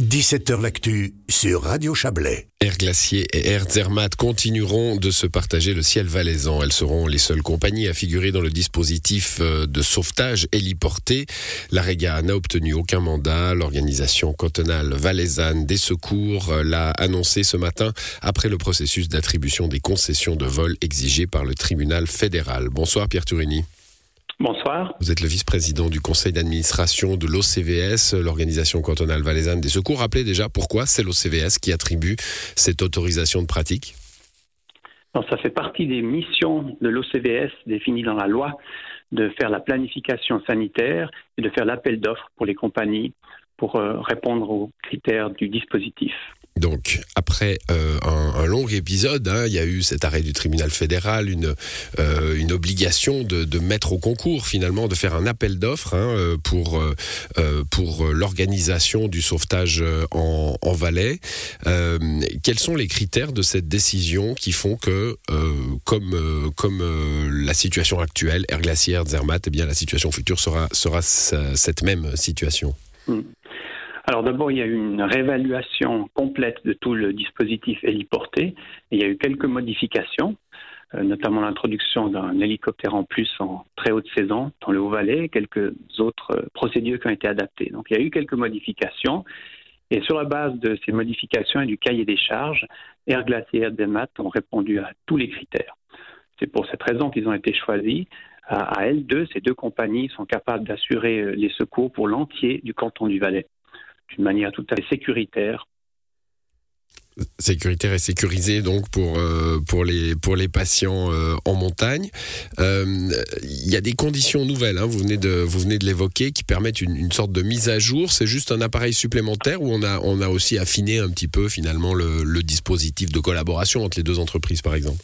17h L'actu sur Radio Chablais. Air Glacier et Air Zermatt continueront de se partager le ciel valaisan. Elles seront les seules compagnies à figurer dans le dispositif euh, de sauvetage héliporté. La Réga n'a obtenu aucun mandat. L'organisation cantonale valaisanne des secours euh, l'a annoncé ce matin après le processus d'attribution des concessions de vol exigées par le tribunal fédéral. Bonsoir Pierre Turini. Bonsoir. Vous êtes le vice-président du conseil d'administration de l'OCVS, l'organisation cantonale valaisanne des secours. Rappelez déjà pourquoi c'est l'OCVS qui attribue cette autorisation de pratique Ça fait partie des missions de l'OCVS définies dans la loi de faire la planification sanitaire et de faire l'appel d'offres pour les compagnies pour euh, répondre aux critères du dispositif. Donc, après euh, un, long épisode, hein, il y a eu cet arrêt du tribunal fédéral, une, euh, obligation de, mettre au concours, finalement, de faire un appel d'offres hein, euh, pour, pour l'organisation du sauvetage en, en Valais. quels sont les critères de cette décision qui font que, comme, comme la situation actuelle, Air Glaciaire, Zermatt, eh bien, la situation future sera, sera cette même situation? Hmm. Alors d'abord, il y a eu une réévaluation complète de tout le dispositif héliporté. il y a eu quelques modifications, euh, notamment l'introduction d'un hélicoptère en plus en très haute saison dans le Haut-Valais, quelques autres euh, procédures qui ont été adaptées. Donc il y a eu quelques modifications. Et sur la base de ces modifications et du cahier des charges, Air Glacier et Demat ont répondu à tous les critères. C'est pour cette raison qu'ils ont été choisis. À L2, ces deux compagnies sont capables d'assurer euh, les secours pour l'entier du canton du Valais d'une manière tout à fait sécuritaire. Sécuritaire et sécurisé donc pour euh, pour les pour les patients euh, en montagne. Euh, il y a des conditions nouvelles. Hein, vous venez de de l'évoquer qui permettent une, sorte de mise à jour. C'est juste un appareil supplémentaire où on a on a aussi affiné un petit peu finalement le dispositif de collaboration entre les deux entreprises par exemple?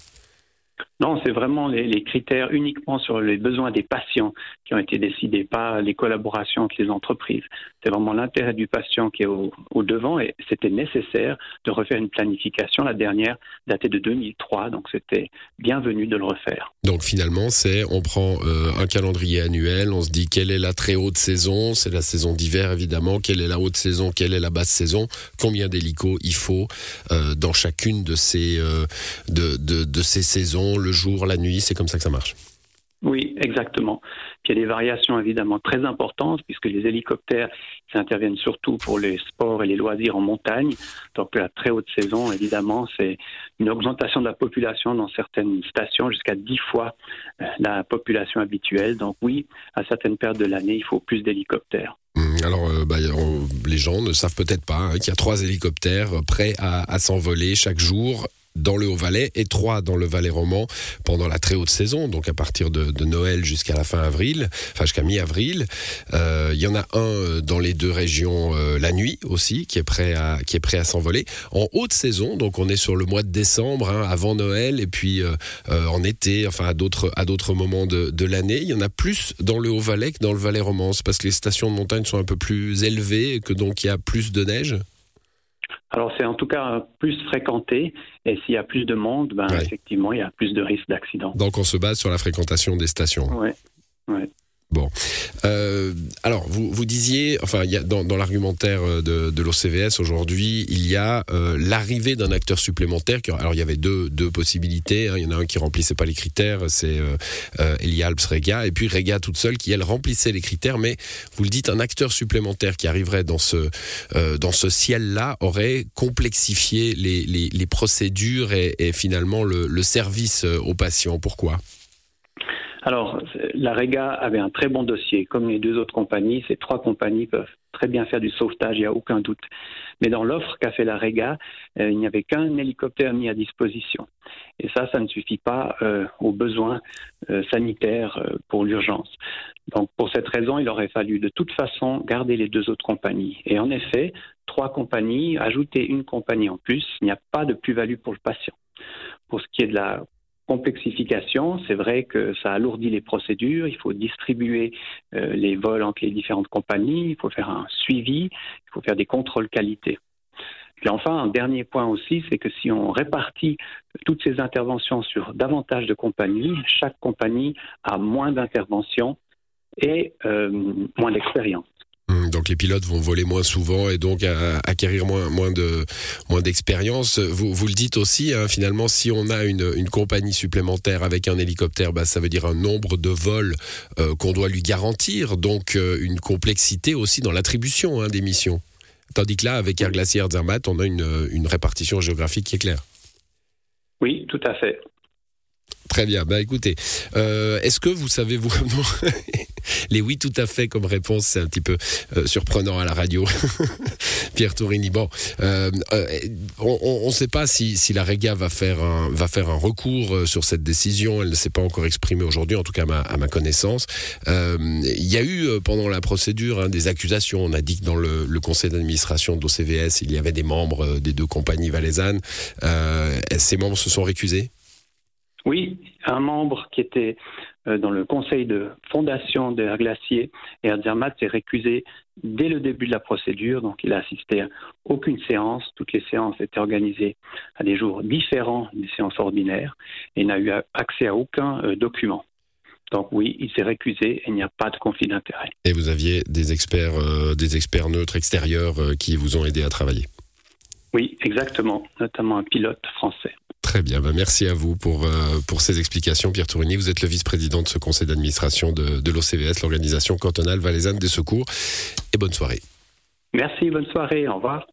Non, c'est vraiment les, critères uniquement sur les besoins des patients qui ont été décidés, pas les collaborations entre les entreprises. C'est vraiment l'intérêt du patient qui est au, devant et c'était nécessaire de refaire une planification. La dernière datait de 2003, donc c'était bienvenu de le refaire. Donc finalement, c'est on prend euh, un calendrier annuel, on se dit quelle est la très haute saison, c'est la saison d'hiver évidemment, quelle est la haute saison, quelle est la basse saison, combien d'hélicos il faut euh, dans chacune de ces, euh, de ces saisons le jour, la nuit, c'est comme ça que ça marche. Oui, exactement. il y a des variations évidemment très importantes puisque les hélicoptères interviennent surtout pour les sports et les loisirs en montagne. Donc la très haute saison, évidemment, c'est une augmentation de la population dans certaines stations jusqu'à 10 fois euh, la population habituelle. Donc oui, à certaines périodes de l'année, il faut plus d'hélicoptères. Hum, alors, euh, bah, les gens ne savent peut-être pas hein, qu'il y a trois hélicoptères prêts à s'envoler chaque jour dans le Haut-Valais et trois dans le Valais roman pendant la très haute saison, donc à partir de, Noël jusqu'à la fin avril, enfin jusqu'à mi-avril. Euh, il y en a un euh, dans les deux régions euh, la nuit aussi, qui est prêt à qui est prêt à s'envoler. En haute saison, donc on est sur le mois de décembre, hein, avant Noël, et puis en été, enfin à d'autres à d'autres moments de, de l'année. Il y en a plus dans le Haut-Valais que dans le Valais romance, parce que les stations de montagne sont un peu plus élevées, et que donc il y a plus de neige? Alors c'est en tout cas plus fréquenté et s'il y a plus de monde, ben, effectivement il y a plus de risques d'accident. Donc on se base sur la fréquentation des stations. Oui. Ouais. Bon. Euh, alors, vous, vous disiez, enfin, il y a dans, dans l'argumentaire euh, de, de l'OCVS aujourd'hui, il y a euh, l'arrivée d'un acteur supplémentaire. Alors, il y avait deux, deux possibilités. Hein. Il y en a un qui remplissait pas les critères, c'est euh, euh Elialps Rega, et puis Rega toute seule qui, elle, remplissait les critères. Mais vous le dites, un acteur supplémentaire qui arriverait dans ce, dans ce ciel-là aurait complexifié les, les, les procédures et, et finalement le, le service aux patients. Pourquoi? Alors, la Rega avait un très bon dossier. Comme les deux autres compagnies, ces trois compagnies peuvent très bien faire du sauvetage, il n'y a aucun doute. Mais dans l'offre qu'a fait la Rega, euh, il n'y avait qu'un hélicoptère mis à disposition. Et ça, ça ne suffit pas euh, aux besoins euh, sanitaires pour l'urgence. Donc, pour cette raison, il aurait fallu de toute façon garder les deux autres compagnies. Et en effet, trois compagnies, ajouter une compagnie en plus, il n'y a pas de plus-value pour le patient. Pour ce qui est de la complexification, c'est vrai que ça alourdit les procédures, il faut distribuer euh, les vols entre les différentes compagnies, il faut faire un suivi, il faut faire des contrôles qualité. Puis enfin, un dernier point aussi, c'est que si on répartit toutes ces interventions sur davantage de compagnies, chaque compagnie a moins d'interventions et euh, moins d'expérience. Hum, donc les pilotes vont voler moins souvent et donc acquérir moins, moins de moins d'expérience. Vous, vous le dites aussi, hein, finalement, si on a une, une, compagnie supplémentaire avec un hélicoptère, bah, ça veut dire un nombre de vols euh, qu'on doit lui garantir, donc euh, une complexité aussi dans l'attribution hein, des missions. Tandis que là, avec Air Glaciaire Zermatt, on a une, une répartition géographique qui est claire. Oui, tout à fait. Très bien. Bah écoutez, euh, est-ce que vous savez vous les oui tout à fait comme réponse, c'est un petit peu euh, surprenant à la radio. Pierre Tourini. Bon, euh, on ne sait pas si, la Rega va faire un recours sur cette décision. Elle ne s'est pas encore exprimée aujourd'hui, en tout cas à ma, connaissance. Il y a eu pendant la procédure hein, des accusations. On a dit que dans le, le conseil d'administration d'OCVS, il y avait des membres des deux compagnies valaisannes. ces membres se sont récusés. Oui, un membre qui était euh, dans le conseil de fondation de Glacier et s'est récusé dès le début de la procédure, donc il a assisté à aucune séance. Toutes les séances étaient organisées à des jours différents des séances ordinaires et n'a eu accès à aucun euh, document. Donc oui, il s'est récusé et il n'y a pas de conflit d'intérêt. Et vous aviez des experts, euh, des experts neutres extérieurs qui vous ont aidé à travailler? Oui, exactement, notamment un pilote français. Très bien, bah, merci à vous pour, euh, pour ces explications. Pierre Tourigny, vous êtes le vice-président de ce conseil d'administration de, de l'OCVS, l'organisation cantonale valaisanne des secours. Et bonne soirée. Merci, bonne soirée, au revoir.